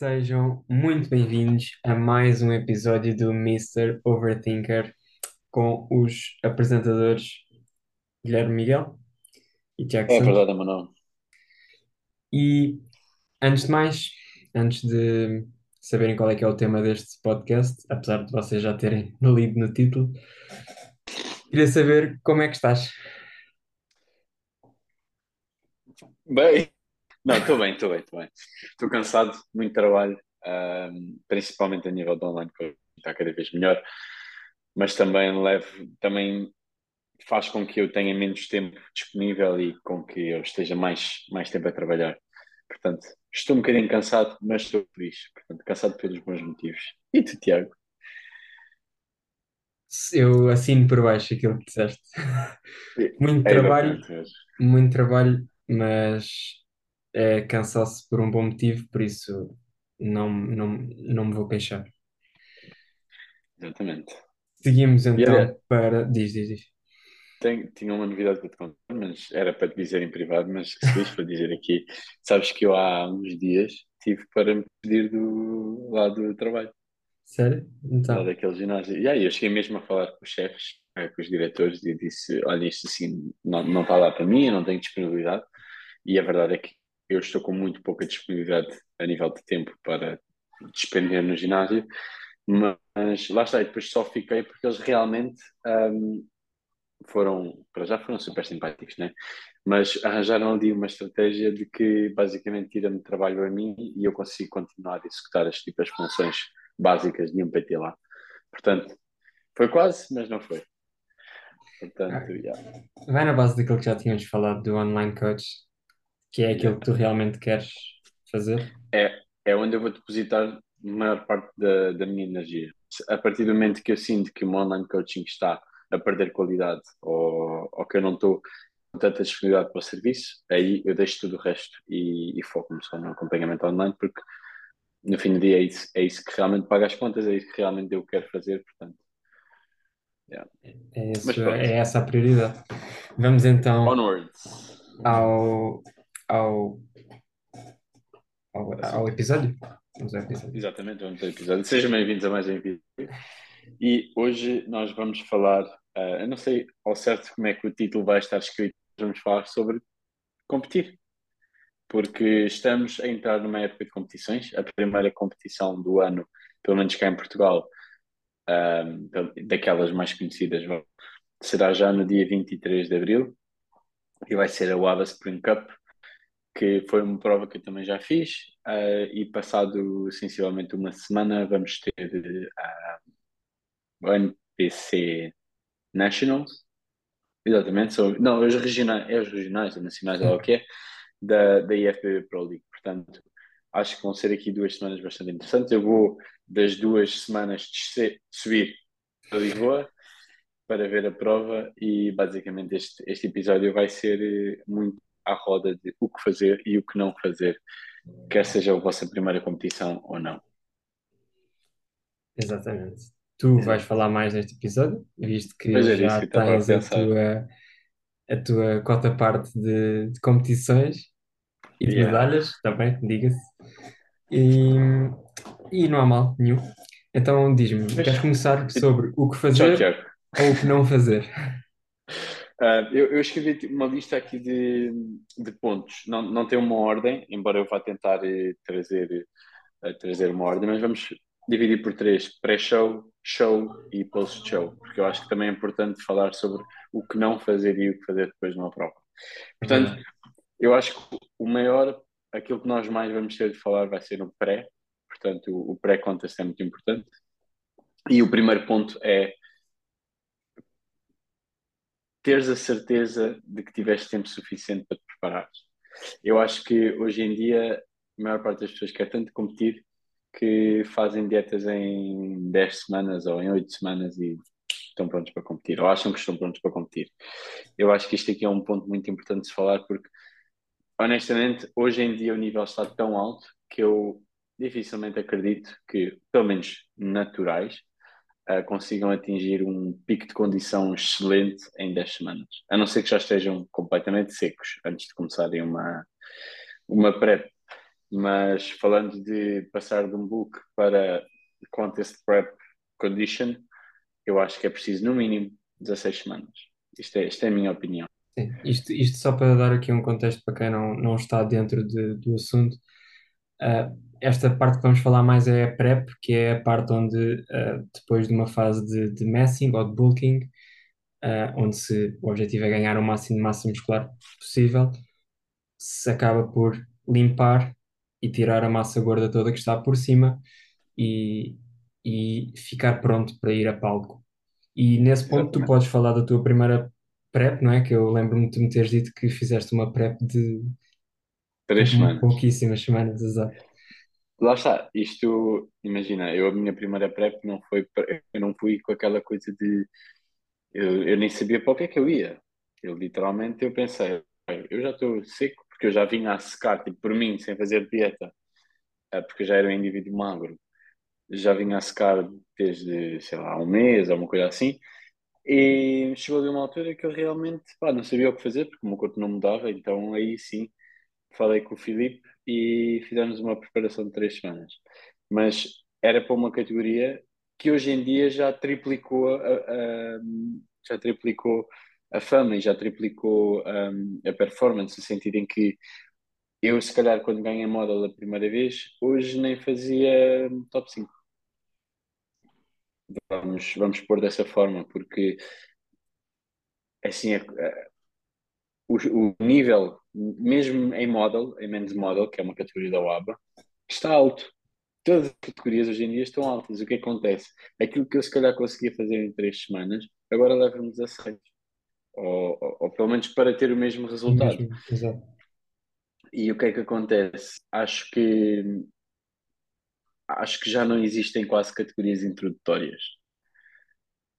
Sejam muito bem-vindos a mais um episódio do Mr. Overthinker com os apresentadores Guilherme Miguel e Tiago É verdade, Manuel. E antes de mais, antes de saberem qual é que é o tema deste podcast, apesar de vocês já terem lido no título, queria saber como é que estás. Bem, não, estou bem, estou bem, estou bem. Estou cansado, muito trabalho, ahm, principalmente a nível do online, que está cada vez melhor, mas também levo, também faz com que eu tenha menos tempo disponível e com que eu esteja mais, mais tempo a trabalhar. Portanto, estou um bocadinho cansado, mas estou feliz. Portanto, cansado pelos bons motivos. E tu, Tiago? Eu assino por baixo aquilo que disseste. Muito É trabalho, muito trabalho, mas é cansaço por um bom motivo, por isso não, não, não me vou queixar. Exatamente. Seguimos então para. Diz, diz, diz. Tenho, tinha uma novidade para te contar, mas era para te dizer em privado, mas se diz para dizer aqui. Sabes que eu há uns dias tive para me pedir do, lá do trabalho, Sério? lá Então, daquele ginásio. E aí eu cheguei mesmo a falar com os chefes, eh, com os diretores, e disse: Olha, isto assim não, não está lá para mim, eu não tenho disponibilidade. E a verdade é que eu estou com muito pouca disponibilidade a nível de tempo para despender no ginásio, mas lá está, e depois só fiquei porque eles realmente. hum, foram, para já foram super simpáticos, né? Mas arranjaram ali uma estratégia de que basicamente tira-me trabalho a mim e eu consigo continuar a executar as tipo as funções básicas de um PT lá. Portanto, foi quase, mas não foi. Portanto, yeah, vai na base daquilo que já tínhamos falado do online coach, que é aquilo que tu realmente queres fazer. É, é onde eu vou depositar a maior parte da, da minha energia. A partir do momento que eu sinto que o meu online coaching está a perder qualidade ou, ou que eu não estou com tanta disponibilidade para o serviço, aí eu deixo tudo o resto e, e foco-me só no acompanhamento online, porque no fim do dia é isso, é isso que realmente paga as contas, é isso que realmente eu quero fazer, portanto, yeah. É, isso, pronto, é essa a prioridade. Vamos então onwards. ao, ao, ao, ao Assunto. episódio. Vamos ao episódio. Exatamente, vamos ao episódio. Sejam bem-vindos a mais um episódio. E hoje nós vamos falar, ah, eu não sei ao certo como é que o título vai estar escrito, vamos falar sobre competir, porque estamos a entrar numa época de competições, a primeira competição do ano, pelo menos cá em Portugal, ah, daquelas mais conhecidas, será já no dia 23 de Abril, e vai ser a WADA Spring Cup, que foi uma prova que eu também já fiz, ah, e passado sensivelmente uma semana vamos ter ah, o NPC Nationals, exatamente, são, não, os regionais, é os regionais, os nacionais, é o que é, da, da IFBB Pro League, portanto, acho que vão ser aqui duas semanas bastante interessantes, eu vou das duas semanas descer, subir a Lisboa para ver a prova e basicamente este, este episódio vai ser eh, muito à roda de o que fazer e o que não fazer, quer seja a vossa primeira competição ou não. Exatamente. Tu vais falar mais neste episódio, visto que isso já que a tens a pensar. tua, a tua cota parte de, de competições e de Yeah. medalhas também, diga-se. E, e não há mal nenhum. Então diz-me, queres começar sobre o que fazer ou o que não fazer? Ah, eu, eu escrevi uma lista aqui de, de pontos. Não, não tem uma ordem, embora eu vá tentar eh, trazer, eh, trazer uma ordem, mas vamos dividir por três: pré-show, show e post-show, porque eu acho que também é importante falar sobre o que não fazer e o que fazer depois numa prova. Portanto, Verdade. eu acho que o maior, aquilo que nós mais vamos ter de falar vai ser no pré, portanto, o, o pré-contest é muito importante. E o primeiro ponto é teres a certeza de que tiveste tempo suficiente para te preparares. Eu acho que hoje em dia a maior parte das pessoas quer tanto competir que fazem dietas em 10 semanas ou em 8 semanas e estão prontos para competir, ou acham que estão prontos para competir. Eu acho que isto aqui é um ponto muito importante de se falar porque, honestamente, hoje em dia o nível está tão alto que eu dificilmente acredito que, pelo menos naturais, uh, consigam atingir um pico de condição excelente em 10 semanas. A não ser que já estejam completamente secos antes de começarem uma, uma prep. mas falando de passar de um book para contest prep condition, eu acho que é preciso no mínimo 16 semanas. Isto é, isto é a minha opinião. Sim, isto, isto só para dar aqui um contexto para quem não, não está dentro de- do assunto. Uh, esta parte que vamos falar mais é a prep, que é a parte onde, uh, depois de uma fase de, de massing ou de bulking, uh, onde se, o objetivo é ganhar o máximo de massa muscular possível, se acaba por limpar e tirar a massa gorda toda que está por cima e, e ficar pronto para ir a palco. E nesse ponto tu Exatamente. podes falar da tua primeira prep, não é? Que eu lembro-me de tu me teres dito que fizeste uma prep de Três semanas. pouquíssimas semanas, exato. Lá está, isto, imagina, eu a minha primeira prep não foi, eu não fui com aquela coisa de, eu, eu nem sabia para o que é que eu ia. Eu literalmente, eu pensei, "Bem, eu já estou seco, porque eu já vinha a secar, tipo, por mim, sem fazer dieta, eh, porque eu já era um indivíduo magro, já vinha a secar desde, sei lá, um mês ou uma coisa assim, e chegou de uma altura que eu realmente, pá, não sabia o que fazer, porque o meu corpo não mudava, então aí sim, falei com o Filipe e fizemos uma preparação de três semanas. Mas era para uma categoria que hoje em dia já triplicou a, a- já triplicou a fama e já triplicou a performance, no sentido em que eu, se calhar, quando ganhei model a primeira vez, hoje nem fazia top 5. Vamos, vamos pôr dessa forma, porque assim, a- a- o, o nível, mesmo em model, em men's model, que é uma categoria da UABA, está alto. Todas as categorias hoje em dia estão altas. O que acontece? Aquilo que eu se calhar conseguia fazer em três semanas, agora leva-me 16. Ou, ou, ou pelo menos para ter o mesmo resultado. mesmo, exato. E o que é que acontece? Acho que acho que já não existem quase categorias introdutórias.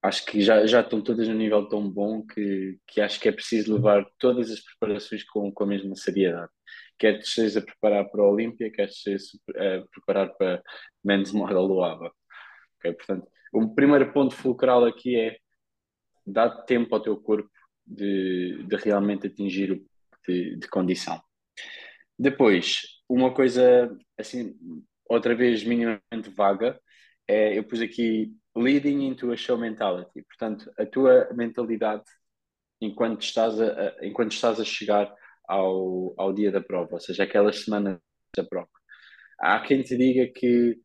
Acho que já, já estão todas num nível tão bom que, que acho que é preciso levar todas as preparações com, com a mesma seriedade. Quer te estejas a preparar para a Olímpia, quer te estejas a preparar para Men's Model do ABA. Ok? Portanto, o primeiro ponto fulcral aqui é dar tempo ao teu corpo de, de realmente atingir o de, de condição. Depois, uma coisa assim, outra vez minimamente vaga, é, eu pus aqui leading into a show mentality. Portanto, a tua mentalidade enquanto estás a, a- enquanto estás a chegar ao, ao dia da prova, ou seja, aquelas semanas da prova. Há quem te diga que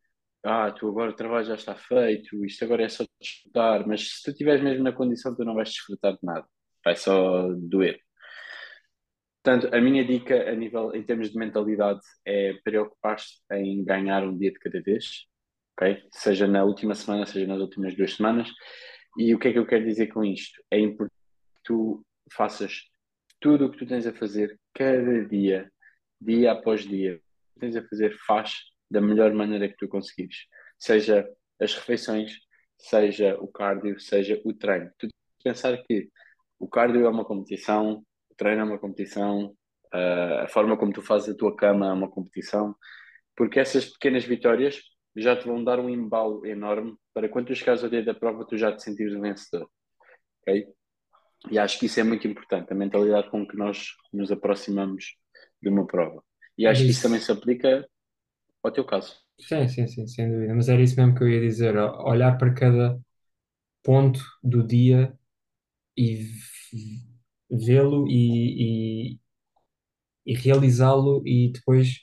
ah, tu agora o trabalho já está feito, isto agora é só desfrutar, mas se tu estiveres mesmo na condição, tu não vais desfrutar de nada, vai só doer. Portanto, a minha dica a nível, em termos de mentalidade, é preocupar-te em ganhar um dia de cada vez, ok? Seja na última semana, seja nas últimas duas semanas. E o que é que eu quero dizer com isto? É importante que tu faças tudo o que tu tens a fazer cada dia, dia após dia. O que tens a fazer, faz da melhor maneira que tu conseguires. Seja as refeições, seja o cardio, seja o treino. Tu pensar que o cardio é uma competição, o treino é uma competição, uh, a forma como tu fazes a tua cama é uma competição, porque essas pequenas vitórias já te vão dar um embalo enorme para quando tu chegares ao dia da prova tu já te sentires vencedor. ok? E acho que isso é muito importante, a mentalidade com que nós nos aproximamos de uma prova. E acho que isso também se aplica ao teu caso. Sim, sim, sim, sem dúvida. Mas era isso mesmo que eu ia dizer, olhar para cada ponto do dia e vê-lo e, e, e realizá-lo e depois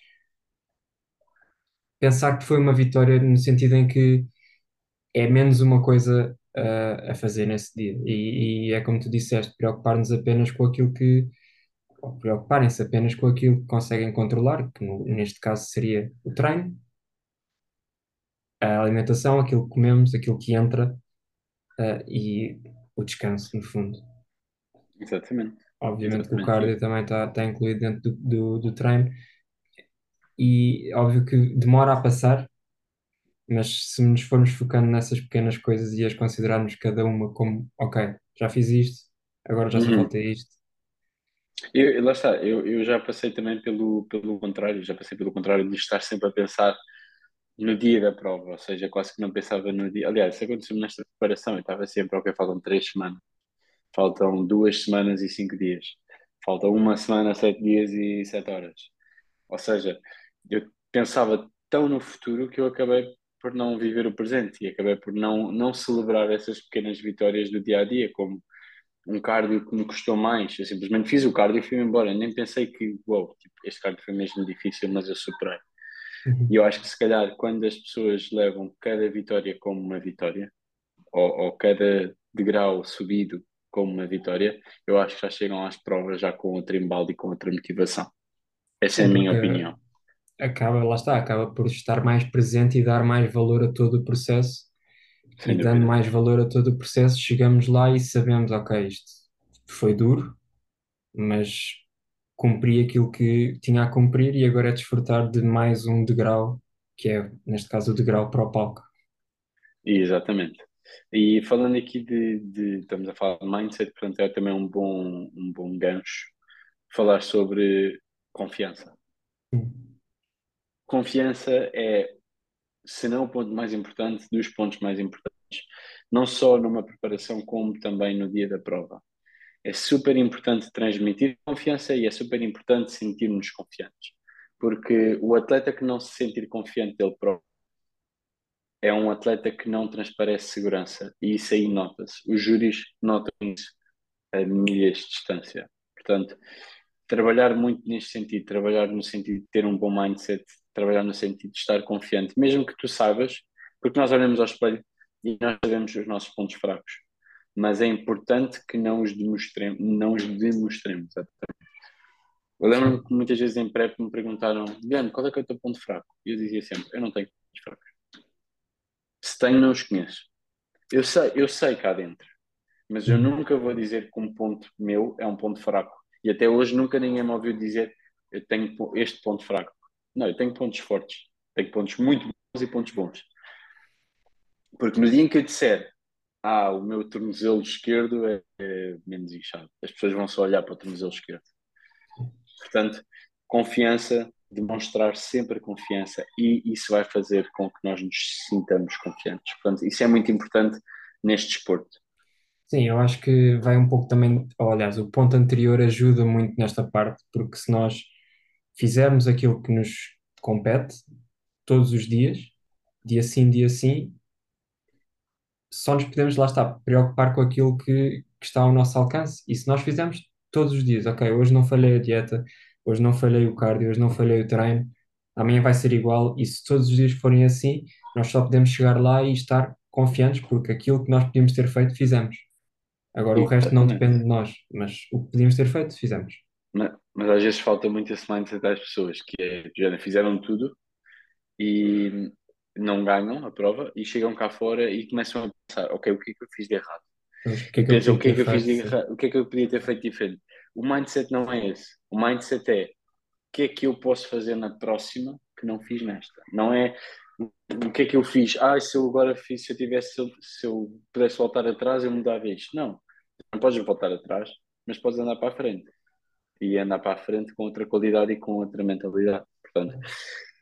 pensar que foi uma vitória no sentido em que é menos uma coisa ah, a fazer nesse dia. E, e é como tu disseste, preocupar-nos apenas com aquilo que, preocuparem-se apenas com aquilo que conseguem controlar, que no- neste caso seria o treino, a alimentação, aquilo que comemos, aquilo que entra, ah, e o descanso, no fundo. Exatamente. Obviamente que o Exatamente. cardio também está tá incluído dentro do, do, do treino e óbvio que demora a passar, mas se nos formos focando nessas pequenas coisas e as considerarmos cada uma como, ok, já fiz isto, agora já só Uhum. falta isto. Eu, lá está, eu, eu já passei também pelo, pelo contrário, já passei pelo contrário de estar sempre a pensar no dia da prova, ou seja, quase que não pensava no dia. Aliás, isso aconteceu nesta preparação, eu estava sempre, ok, faltam três semanas, faltam duas semanas e cinco dias, falta uma semana, sete dias e sete horas. Ou seja, eu pensava tão no futuro que eu acabei por não viver o presente e acabei por não, não celebrar essas pequenas vitórias do dia a dia, como um cardio que me custou mais. Eu simplesmente fiz o cardio e fui-me embora. Nem pensei que, uau, tipo, este cardio foi mesmo difícil, mas eu superei. Uhum. E eu acho que se calhar quando as pessoas levam cada vitória como uma vitória, ou, ou cada degrau subido como uma vitória, eu acho que já chegam às provas já com outra embalde e com outra motivação. Essa é a minha porque opinião. Acaba, lá está, acaba por estar mais presente e dar mais valor a todo o processo. E dando dúvida. mais valor a todo o processo, chegamos lá e sabemos, ok, isto foi duro, mas cumpri aquilo que tinha a cumprir e agora é desfrutar de mais um degrau, que é, neste caso, o degrau para o palco. Exatamente. E falando aqui de, de- estamos a falar de mindset, portanto é também um bom, um bom gancho falar sobre confiança. Sim. Confiança é, se não o ponto mais importante, dos pontos mais importantes, não só numa preparação, como também no dia da prova. É super importante transmitir confiança e é super importante sentirmos confiantes. Porque o atleta que não se sentir confiante dele próprio é um atleta que não transparece segurança e isso aí nota-se. Os júris notam isso a milhas de distância. Portanto, trabalhar muito neste sentido, trabalhar no sentido de ter um bom mindset, trabalhar no sentido de estar confiante, mesmo que tu saibas, porque nós olhamos ao espelho e nós sabemos os nossos pontos fracos, mas é importante que não os demonstremos, não os demonstremos. Eu lembro-me que muitas vezes em prep me perguntaram, Guilherme, qual é que é o teu ponto fraco? E eu dizia sempre, eu não tenho pontos fracos. Se tenho, não os conheço. Eu sei, eu sei cá dentro, mas eu nunca vou dizer que um ponto meu é um ponto fraco. E até hoje nunca ninguém me ouviu dizer eu tenho este ponto fraco. Não, eu tenho pontos fortes. Tenho pontos muito bons e pontos bons. Porque no dia em que eu disser ah, o meu tornozelo esquerdo é, é menos inchado, as pessoas vão só olhar para o tornozelo esquerdo. Portanto, confiança, demonstrar sempre confiança e isso vai fazer com que nós nos sintamos confiantes. Portanto, isso é muito importante neste desporto. Sim, eu acho que vai um pouco também, aliás, o ponto anterior ajuda muito nesta parte, porque se nós fizermos aquilo que nos compete todos os dias, dia sim, dia sim, só nos podemos, lá está, preocupar com aquilo que, que está ao nosso alcance. E se nós fizermos todos os dias, ok, hoje não falhei a dieta, hoje não falhei o cardio, hoje não falhei o treino, amanhã vai ser igual, e se todos os dias forem assim, nós só podemos chegar lá e estar confiantes, porque aquilo que nós podíamos ter feito, fizemos. Agora o resto não Exatamente. depende de nós, mas o que podíamos ter feito, fizemos. Mas, às vezes falta muito esse mindset às pessoas, que é, já fizeram tudo e não ganham a prova e chegam cá fora e começam a pensar, ok, o que é que eu fiz de errado? O que é que eu o que é que ter eu fiz de feito? Sim. errado? O que é que eu podia ter feito diferente? O mindset não é esse. O mindset é, o que é que eu posso fazer na próxima que não fiz nesta? Não é o que é que eu fiz? Ah, se eu agora fiz, se eu tivesse, se eu, se eu pudesse voltar atrás, eu mudava isto. Não, não podes voltar atrás, mas podes andar para a frente e andar para a frente com outra qualidade e com outra mentalidade. Portanto,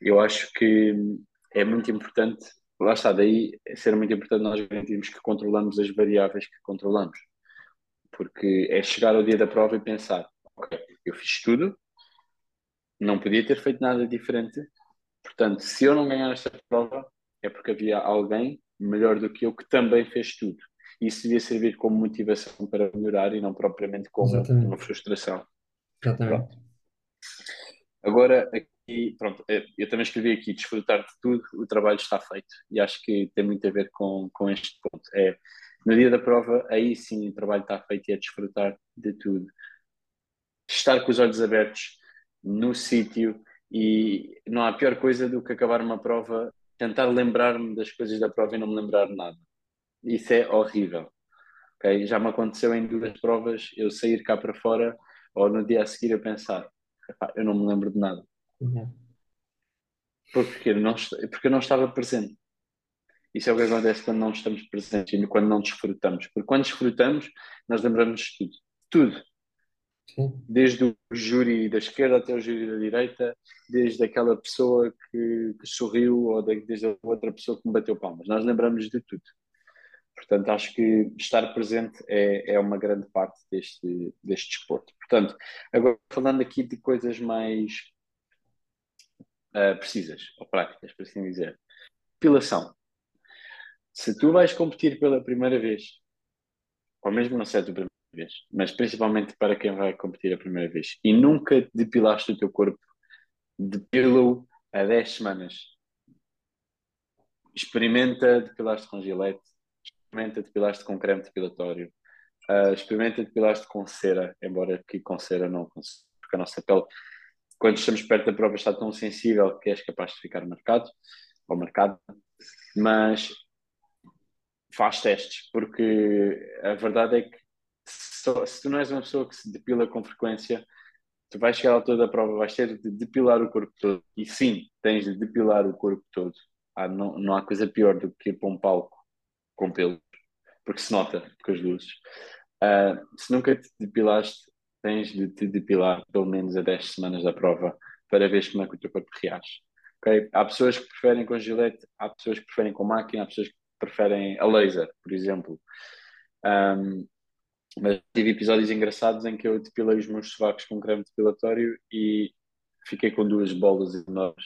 eu acho que é muito importante, lá está, daí é ser muito importante nós garantirmos que controlamos as variáveis que controlamos. Porque é chegar ao dia da prova e pensar, ok, eu fiz tudo, não podia ter feito nada diferente, portanto, se eu não ganhar esta prova, é porque havia alguém melhor do que eu que também fez tudo. Isso devia servir como motivação para melhorar e não propriamente como uma Exatamente. Agora, aqui, pronto, eh, eu também escrevi aqui, desfrutar de tudo, o trabalho está feito. E acho que tem muito a ver com, com este ponto. É, no dia da prova, aí sim o trabalho está feito e é desfrutar de tudo. Estar com os olhos abertos no sítio e não há pior coisa do que acabar uma prova, tentar lembrar-me das coisas da prova e não me lembrar nada. Isso é horrível. Okay? Já me aconteceu em duas provas eu sair cá para fora ou no dia a seguir a pensar, "Epá, eu não me lembro de nada. Uhum. Porque eu não, porque eu não estava presente. Isso é o que acontece quando não estamos presentes e quando não desfrutamos. Porque quando desfrutamos, nós lembramos de tudo. Tudo. Sim, Desde o júri da esquerda até o júri da direita, desde aquela pessoa que, que sorriu ou de- desde a outra pessoa que me bateu palmas. Nós lembramos de tudo. Portanto, acho que estar presente é, é uma grande parte deste, deste desporto. Portanto, agora falando aqui de coisas mais uh, precisas, ou práticas, por assim dizer. Depilação. Se tu vais competir pela primeira vez, ou mesmo não sei a primeira vez, mas principalmente para quem vai competir a primeira vez, e nunca depilaste o teu corpo, depila-o a 10 semanas. Experimenta depilar-te com gilete, experimenta depilar-te com creme depilatório, uh, experimenta depilar-te com cera, embora que com cera não, porque a nossa pele, quando estamos perto da prova, está tão sensível que és capaz de ficar marcado, ou marcado, mas faz testes, porque a verdade é que se, se tu não és uma pessoa que se depila com frequência, tu vais chegar à altura da prova, vais ter de depilar o corpo todo. E sim, tens de depilar o corpo todo. Ah, não, não há coisa pior do que ir para um palco com pelos, porque se nota com as luzes. Uh, se nunca te depilaste, tens de te depilar pelo menos a 10 semanas da prova para ver como é que o teu corpo reage. Okay? Há pessoas que preferem com gilete, há pessoas que preferem com máquina, há pessoas que preferem a laser, por exemplo. Um, mas tive episódios engraçados em que eu depilei os meus sovacos com creme depilatório e fiquei com duas bolas enormes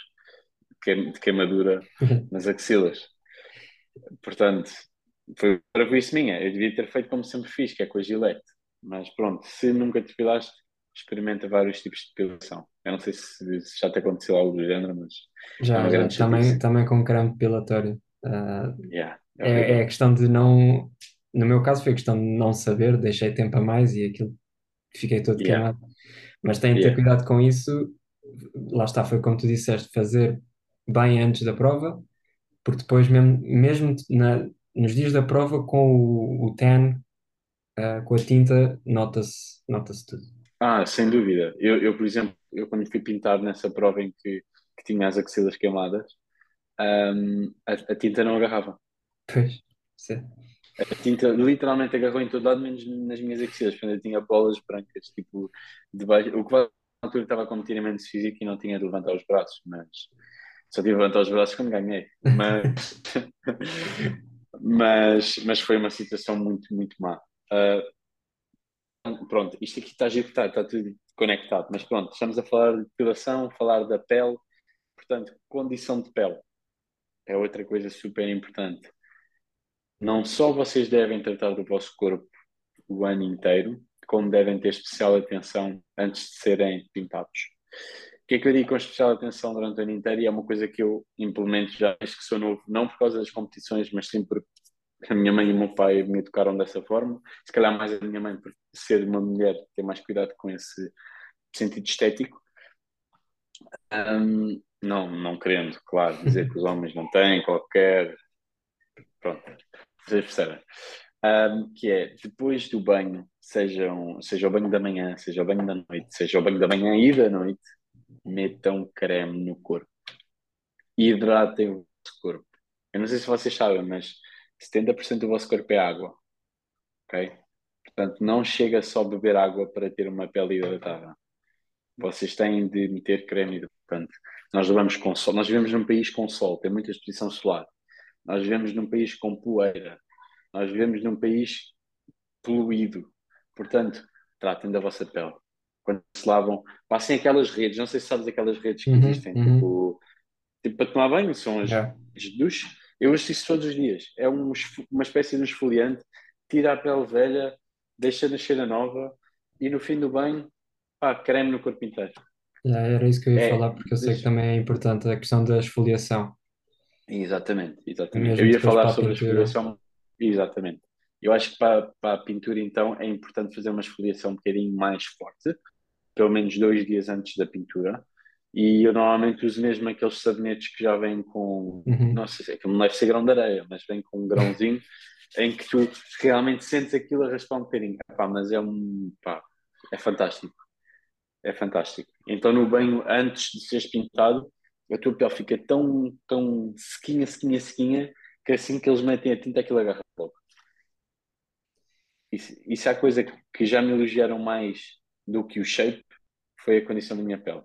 de queimadura nas axilas. Portanto, foi para isso minha. Eu devia ter feito como sempre fiz, que é com a gilete. Mas pronto, se nunca depilaste, experimenta vários tipos de depilação. Eu não sei se, se já te aconteceu algo do género, mas já, é já também, também com creme depilatório. Uh, yeah, é, é, é questão de não. No meu caso foi questão de não saber, deixei tempo a mais e aquilo fiquei todo yeah. queimado. Mas tem de ter yeah. cuidado com isso. Lá está, foi como tu disseste, fazer bem antes da prova, porque depois, mesmo, mesmo na, nos dias da prova, com o, o tan, uh, com a tinta, nota-se nota tudo. Ah, sem dúvida. Eu, eu, por exemplo, eu quando fui pintar nessa prova em que, que tinha as axilas queimadas, um, a, a, tinta não agarrava. Pois, sim. A tinta literalmente agarrou em todo lado, menos nas minhas axilas, quando eu tinha bolas brancas, tipo, debaixo. O que na altura estava a competir em menos físico e não tinha de levantar os braços, mas só tive de levantar os braços quando ganhei. Mas, mas, mas foi uma situação muito, muito má. Uh, pronto, isto aqui está giro, está, está tudo conectado, mas pronto, estamos a falar de depilação, falar da pele, portanto, condição de pele é outra coisa super importante. Não só vocês devem tratar do vosso corpo o ano inteiro, como devem ter especial atenção antes de serem pintados. Que é que eu digo com especial atenção durante o ano inteiro? E é uma coisa que eu implemento já desde que sou novo, não por causa das competições, mas sim porque a minha mãe e o meu pai me educaram dessa forma. Se calhar mais a minha mãe, por ser uma mulher, ter mais cuidado com esse sentido estético. Um, não, não querendo, claro, dizer que os homens não têm qualquer. Pronto, vocês percebem. Um, que é depois do banho, sejam, seja o banho da manhã, seja o banho da noite, seja o banho da manhã e da noite, metam creme no corpo. Hidratem o vosso corpo. Eu não sei se vocês sabem, mas 70% do vosso corpo é água. Ok? Portanto, não chega só beber água para ter uma pele hidratada. Vocês têm de meter creme hidratante. Nós vivemos com sol, nós vivemos num país com sol, tem muita exposição solar. Nós vivemos num país com poeira. Nós vivemos num país poluído. Portanto, tratem da vossa pele. Quando se lavam, passem aquelas redes, não sei se sabes aquelas redes que uhum, existem, uhum. Tipo, tipo, para tomar banho, são as yeah. de duche. Eu uso isso todos os dias. É um, uma espécie de esfoliante, tira a pele velha, deixa nascer a nova e no fim do banho, pá, creme no corpo inteiro. Yeah, era isso que eu ia é, falar, porque eu sei que também é importante a questão da esfoliação. Exatamente, exatamente. Eu ia falar sobre a, a esfoliação. Exatamente. Eu acho que para, para a pintura, então, é importante fazer uma esfoliação um bocadinho mais forte, pelo menos dois dias antes da pintura. E eu normalmente uso mesmo aqueles sabonetes que já vêm com, uhum. não sei se é que não deve ser grão de areia, mas vem com um grãozinho em que tu realmente sentes aquilo a raspar um bocadinho. Epá, mas é um, pá, é fantástico é fantástico. Então, no banho, antes de seres pintado, a tua pele fica tão, tão sequinha, sequinha, sequinha, que assim que eles metem a tinta, aquilo agarra logo. Isso, isso é a coisa que já me elogiaram mais do que o shape, foi a condição da minha pele.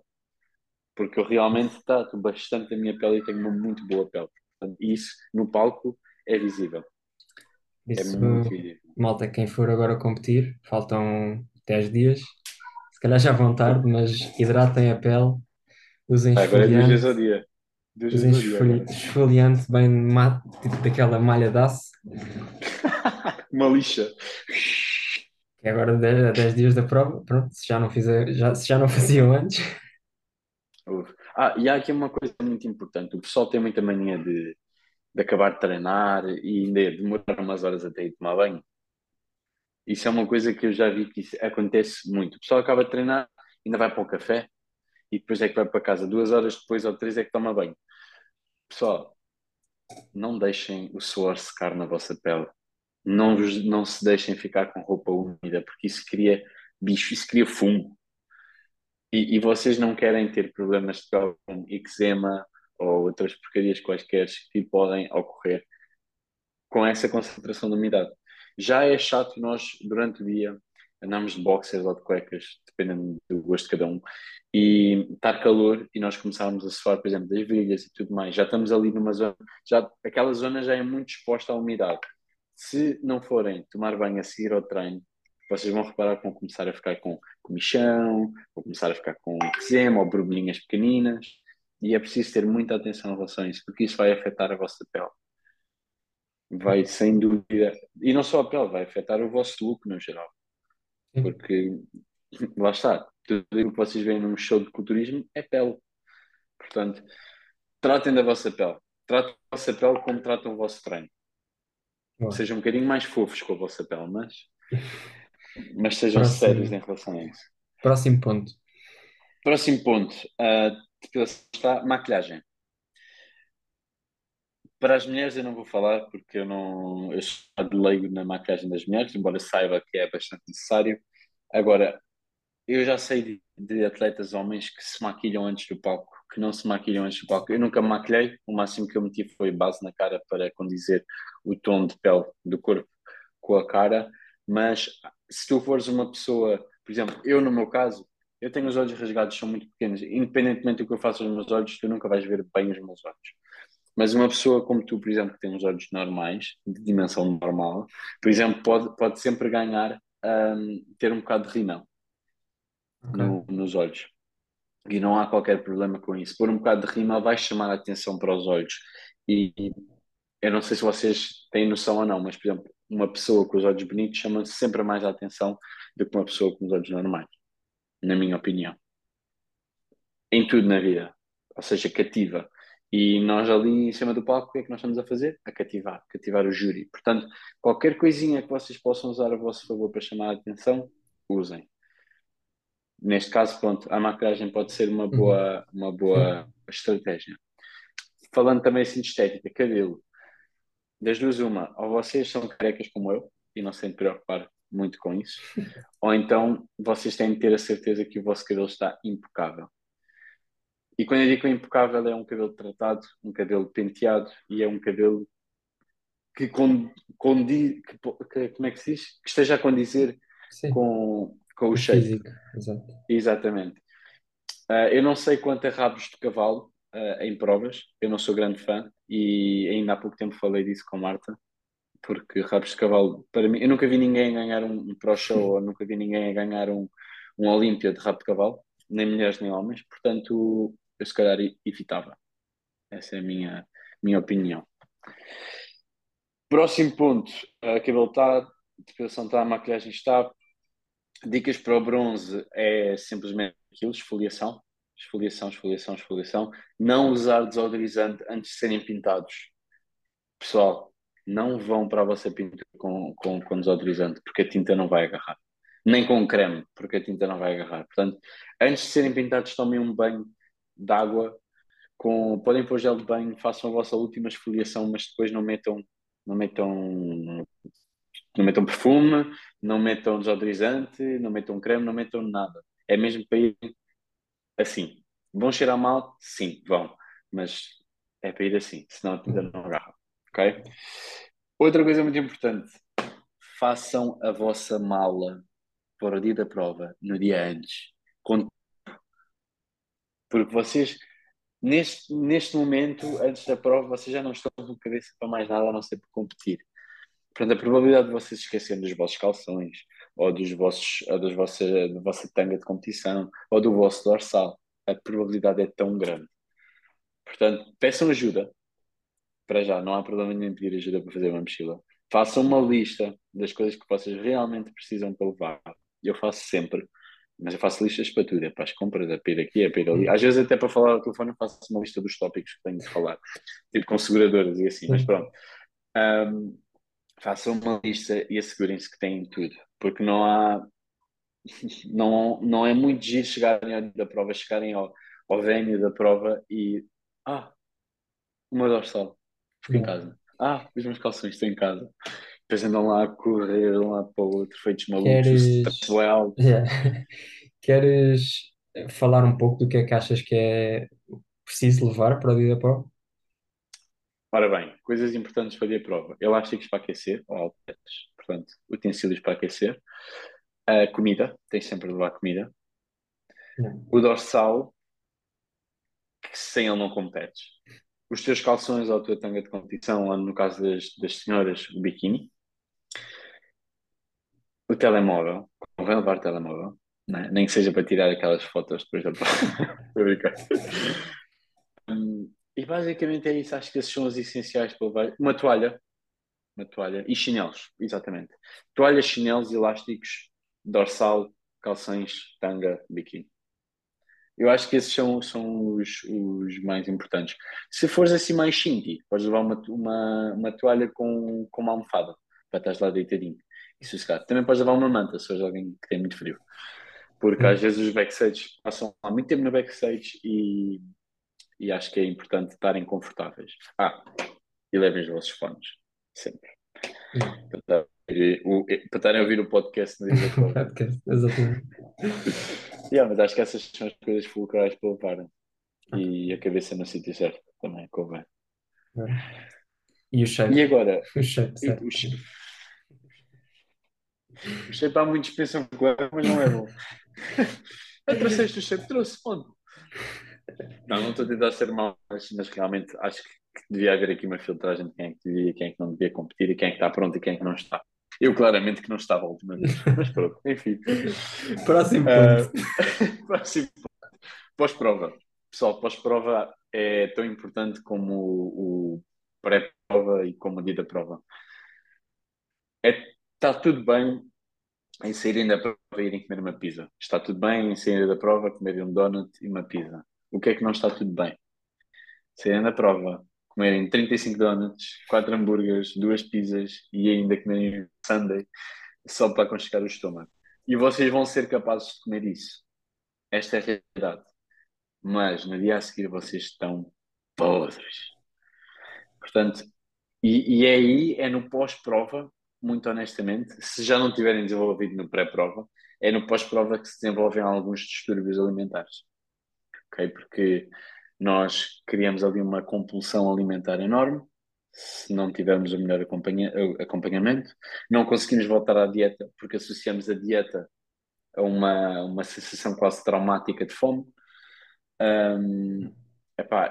Porque eu realmente trato bastante da minha pele e tenho uma muito boa pele. E isso, no palco, é visível. É isso, é muito visível. Malta, quem for agora competir, faltam 10 dias, calhar já vão tarde, mas hidratem a pele, Usem Agora é duas vezes ao dia. Duas usem esfoliante bem tipo daquela malha de aço, Uma lixa. Que agora de- a 10 dias da prova, pronto, se já não fizer, já, se já não faziam antes. Ah, e há aqui uma coisa muito importante. O pessoal tem muita mania de, de acabar de treinar e ainda demorar umas horas até ir tomar banho. Isso é uma coisa que eu já vi que acontece muito. O pessoal acaba de treinar, ainda vai para o café e depois é que vai para casa. Duas horas depois ou três é que toma banho. Pessoal, não deixem o suor secar na vossa pele. Não, não se deixem ficar com roupa úmida, porque isso cria bicho, isso cria fumo. E, e vocês não querem ter problemas de como eczema ou outras porcarias quaisquer que podem ocorrer com essa concentração de umidade. Já é chato nós, durante o dia, andarmos de boxers ou de cuecas, dependendo do gosto de cada um, e estar calor e nós começarmos a suar, por exemplo, das virilhas e tudo mais. Já estamos ali numa zona, já, aquela zona já é muito exposta à umidade. Se não forem tomar banho a seguir ao treino, vocês vão reparar que vão começar a ficar com comichão, vão começar a ficar com eczema ou borbulhinhas pequeninas, e é preciso ter muita atenção em relação a isso, porque isso vai afetar a vossa pele. Vai, sem dúvida, e não só a pele, vai afetar o vosso look no geral, porque lá está, tudo o que vocês veem num show de culturismo é pele. Portanto, tratem da vossa pele, tratem a vossa pele como tratam o vosso treino. Sejam um bocadinho mais fofos com a vossa pele, mas, mas sejam Próximo. sérios em relação a isso. Próximo ponto. Próximo ponto, depilação está maquilhagem. Para as mulheres eu não vou falar porque eu não eu sou de leigo na maquilhagem das mulheres, embora saiba que é bastante necessário. Agora, eu já sei de, de atletas homens que se maquilham antes do palco, que não se maquilham antes do palco. Eu nunca me maquilhei, o máximo que eu meti foi base na cara para condizer o tom de pele do corpo com a cara, mas se tu fores uma pessoa, por exemplo, eu no meu caso, eu tenho os olhos rasgados, são muito pequenos, independentemente do que eu faça aos meus olhos, tu nunca vais ver bem os meus olhos. Mas uma pessoa como tu, por exemplo, que tem os olhos normais, de dimensão normal, por exemplo, pode, pode sempre ganhar hum, ter um bocado de rímel Ok. no- nos olhos. E não há qualquer problema com isso. Pôr um bocado de rímel vai chamar a atenção para os olhos. E eu não sei se vocês têm noção ou não, mas, por exemplo, uma pessoa com os olhos bonitos chama sempre mais a atenção do que uma pessoa com os olhos normais, na minha opinião. Em tudo na vida. Ou seja, cativa. E nós ali em cima do palco, o que é que nós estamos a fazer? A cativar, cativar o júri. Portanto, qualquer coisinha que vocês possam usar a vosso favor para chamar a atenção, usem. Neste caso, pronto, a maquilhagem pode ser uma boa, uma boa estratégia. Falando também assim de estética, cabelo. Das duas, uma, ou vocês são carecas como eu e não se têm de preocupar muito com isso, ou então vocês têm de ter a certeza que o vosso cabelo está impecável. E quando eu digo impecável, é um cabelo tratado, um cabelo penteado e é um cabelo que, con, condi, que, que- como é que se diz? Que esteja a condizer Sim. com, com o O shape. físico. Exato. Exatamente. Ah, eu não sei quanto a rabos de cavalo ah, em provas, eu não sou grande fã e ainda há pouco tempo falei disso com Marta, porque rabos de cavalo, para mim, eu nunca vi ninguém ganhar um, um Pro Show ou nunca vi ninguém a ganhar um, um Olímpia de rabo de cavalo, nem mulheres nem homens, portanto, eu se calhar evitava. Essa é a minha, minha opinião. Próximo ponto, a cabelo está, depilação está, a maquilhagem está. Dicas para o bronze é simplesmente aquilo, esfoliação, esfoliação, esfoliação, esfoliação. Não usar desodorizante antes de serem pintados. Pessoal, não vão para a vossa pintura com, com, com desodorizante, porque a tinta não vai agarrar. Nem com creme, porque a tinta não vai agarrar. Portanto, antes de serem pintados, tomem um banho de água. Com, podem pôr gel de banho, façam a vossa última esfoliação, mas depois não metam, não metam, não metam perfume, não metam desodorizante, não metam creme, não metam nada. É mesmo para ir assim. Vão cheirar mal? Sim, vão. Mas é para ir assim, senão a tinta não agarra. Ok? Outra coisa muito importante. Façam a vossa mala para o dia da prova, no dia antes. Porque vocês, neste, neste momento, antes da prova, vocês já não estão com cabeça para mais nada a não ser para competir. Portanto, a probabilidade de vocês esquecerem dos vossos calções, ou dos vossos, ou das vossas, da vossa tanga de competição, ou do vosso dorsal, a probabilidade é tão grande. Portanto, peçam ajuda. Para já, não há problema nenhum em pedir ajuda para fazer uma mochila. Façam uma lista das coisas que vocês realmente precisam para levar. Eu faço sempre. Mas eu faço listas para tudo, é para as compras, é para ir aqui, é para ir ali. Às vezes até para falar ao telefone eu faço uma lista dos tópicos que tenho de falar, tipo com seguradoras e assim, mas pronto. Um, façam uma lista e assegurem-se que têm tudo, porque não há, não, não é muito giro chegarem ao dia da prova, chegarem ao, ao venue da prova e, ah, meu dorsal, fica em casa. Ah, os meus calções estão em casa. Depois andam lá a correr de um lado para o outro, feitos malucos, Queres... Yeah. Queres falar um pouco do que é que achas que é preciso levar para o dia da prova? Ora bem, coisas importantes para da prova. Elásticos para aquecer, ou alpetes, portanto, utensílios para aquecer. A comida, tens sempre de levar comida. Não. O dorsal, que sem ele não competes. Os teus calções ou a tua tanga de competição, ou no caso das, das senhoras, o biquíni o telemóvel, convém levar o telemóvel, né? nem que seja para tirar aquelas fotos depois da prova. um, e basicamente é isso, acho que esses são os essenciais para levar. Uma toalha, uma toalha e chinelos, exatamente. Toalhas, chinelos, elásticos, dorsal, calções, tanga, biquíni. Eu acho que esses são, são os, os mais importantes. Se fores assim mais shinty, podes levar uma, uma, uma toalha com, com uma almofada para estar lá deitadinho e sossegado. Também podes levar uma manta se fores alguém que tem muito frio. Porque às vezes os backstage passam há muito tempo no backstage e, e acho que é importante estarem confortáveis. Ah, e levem os vossos fones, sempre. Para, para estarem a ouvir o podcast no dia da podcast, exatamente. yeah, mas acho que essas são as coisas fulcrais para levarem. E a cabeça no sítio certo também convém. E o shape? E agora? O shape, certo. O shape. O shape há muitos pensam que é, mas não é bom. Eu trouxeste o shape, trouxe onde? Não, não estou a tentar ser mau, mas, realmente acho que, devia haver aqui uma filtragem de quem é que devia, quem é que não devia competir e quem é que está pronto e quem é que não está. Eu claramente que não estava a última vez, mas pronto, enfim. Próximo ponto. Uh, próximo ponto. Pós-prova. Pessoal, pós-prova é tão importante como o, o pré-prova e como o dia da prova. É, está tudo bem em saírem da prova e irem comer uma pizza. Está tudo bem em saírem da prova comerem um donut e uma pizza. O que é que não está tudo bem? Saírem da prova, comerem 35 donuts, 4 hambúrgueres, 2 pizzas e ainda comerem sundae só para aconchegar o estômago. E vocês vão ser capazes de comer isso. Esta é a realidade. Mas no dia a seguir vocês estão podres. Portanto, e, e é aí, é no pós-prova, muito honestamente, se já não tiverem desenvolvido no pré-prova, é no pós-prova que se desenvolvem alguns distúrbios alimentares. Ok? Porque nós criamos ali uma compulsão alimentar enorme, se não tivermos o melhor acompanha acompanhamento, não conseguimos voltar à dieta porque associamos a dieta a uma, uma sensação quase traumática de fome. Um, epá,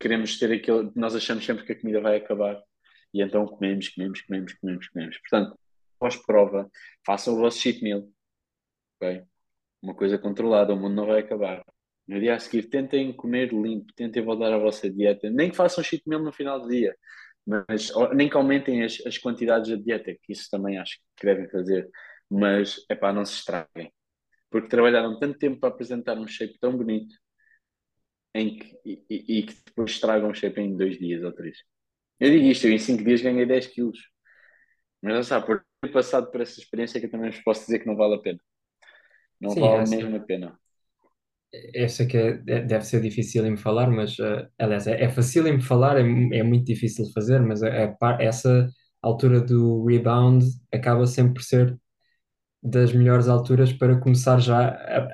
queremos ter aquele. Nós achamos sempre que a comida vai acabar e então comemos, comemos, comemos, comemos, comemos. Portanto, pós-prova, façam o vosso cheat meal. Uma coisa controlada, o mundo não vai acabar. No dia a seguir, tentem comer limpo, tentem voltar à vossa dieta. Nem que façam cheat meal no final do dia, mas nem que aumentem as, as quantidades da dieta, que isso também acho que devem fazer. Mas é para não se estraguem. Porque trabalharam tanto tempo para apresentar um shape tão bonito em que, e, e, e que depois estragam o shape em dois dias ou três. Eu digo isto, eu em 5 dias ganhei 10 quilos. Mas não sabe, por ter passado por essa experiência que eu também vos posso dizer que não vale a pena. Não Sim, vale essa, mesmo a pena. Essa que é, deve ser difícil em falar, mas uh, aliás, é, é fácil em falar, é, é muito difícil de fazer, mas a, a par- essa altura do rebound acaba sempre por ser das melhores alturas para começar já a,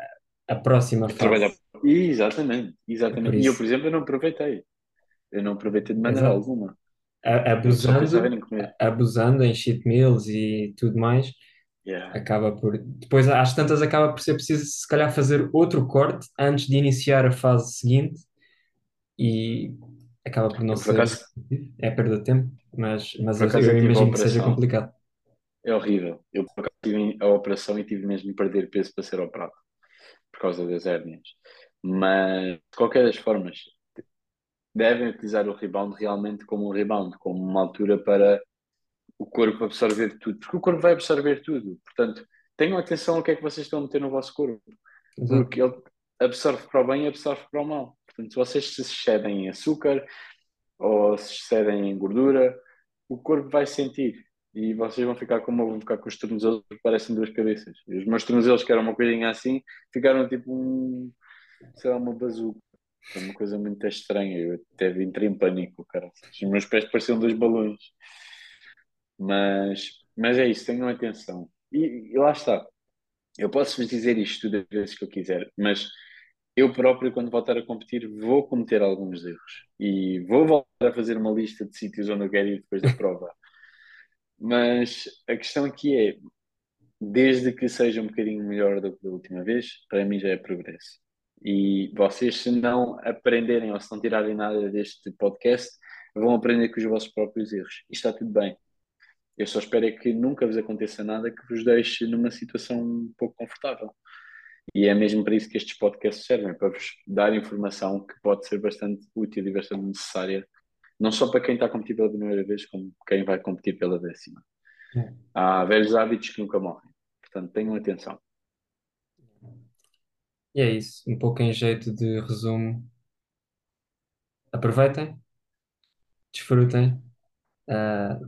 a próxima Trabalhar. fase. Exatamente, É exatamente. E eu, por exemplo, eu não aproveitei. Eu não aproveitei de maneira Exato. alguma. A- abusando, abusando em cheat meals e tudo mais, Yeah. acaba por. Depois, às tantas, acaba por ser preciso, se calhar, fazer outro corte antes de iniciar a fase seguinte e acaba por não por ser. acaso, É perda de tempo, mas, mas eu, eu imagino que seja complicado. É horrível. Eu, por acaso, tive a operação e tive mesmo de perder peso para ser operado. Por causa das hérnias. Mas, de qualquer das formas, devem utilizar o rebound realmente como um rebound, como uma altura para o corpo absorver tudo, porque o corpo vai absorver tudo. Portanto, tenham atenção ao que é que vocês estão a meter no vosso corpo, Exato. porque ele absorve para o bem e absorve para o mal. Portanto, se vocês se excedem em açúcar ou se excedem em gordura, o corpo vai sentir e vocês vão ficar como eu, ficar com os tornozelos que parecem duas cabeças. E os meus tornozelos, que eram uma coisinha assim, ficaram tipo um, sei lá, uma bazuca. Foi uma coisa muito estranha. Eu até entrei em pânico, cara. Os meus pés pareciam dois balões. Mas, mas é isso, tenham atenção. E, e lá está. Eu posso-vos dizer isto tudo as vezes que eu quiser, mas eu próprio, quando voltar a competir, vou cometer alguns erros. E vou voltar a fazer uma lista de sítios onde eu quero ir depois da prova. Mas a questão aqui é, desde que seja um bocadinho melhor do que da última vez, para mim já é progresso. E vocês, se não aprenderem ou se não tirarem nada deste podcast, vão aprender com os vossos próprios erros. E está tudo bem. Eu só espero é que nunca vos aconteça nada que vos deixe numa situação um pouco confortável. E é mesmo para isso que estes podcasts servem, para vos dar informação que pode ser bastante útil e bastante necessária, não só para quem está a competir pela primeira vez, como quem vai competir pela décima. É. Há velhos hábitos que nunca morrem. Portanto, tenham atenção. E é isso, um pouco em jeito de resumo. Aproveitem, desfrutem. Ah,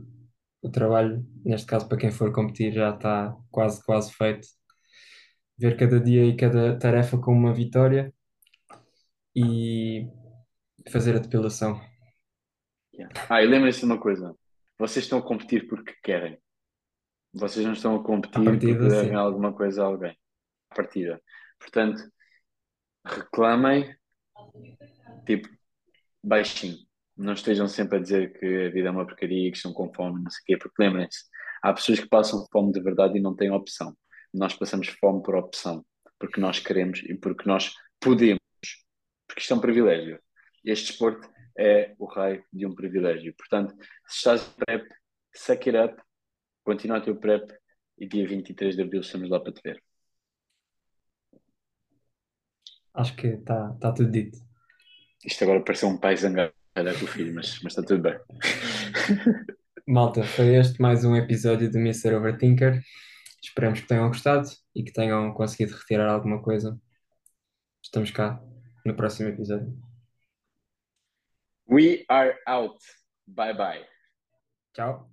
o trabalho, neste caso para quem for competir, já está quase, quase feito. Ver cada dia e cada tarefa como uma vitória e fazer a depilação. Ah, e lembrem-se de uma coisa: vocês estão a competir porque querem. Vocês não estão a competir partida, porque devem sim. alguma coisa a alguém. À partida. Portanto, reclamem, tipo, baixinho. Não estejam sempre a dizer que a vida é uma porcaria e que estão com fome, não sei o quê, porque lembrem-se, há pessoas que passam fome de verdade e não têm opção. Nós passamos fome por opção, porque nós queremos e porque nós podemos, porque isto é um privilégio. Este desporto é o raio de um privilégio. Portanto, se estás prep, suck it up, continua o teu prep e dia 23 de abril estamos lá para te ver. Acho que está tá tudo dito. Isto agora pareceu um pai zangado com o filho, mas, mas está tudo bem. Malta, foi este mais um episódio do Mr. Overthinker. Esperamos que tenham gostado e que tenham conseguido retirar alguma coisa. Estamos cá no próximo episódio. We are out. Bye bye. Tchau.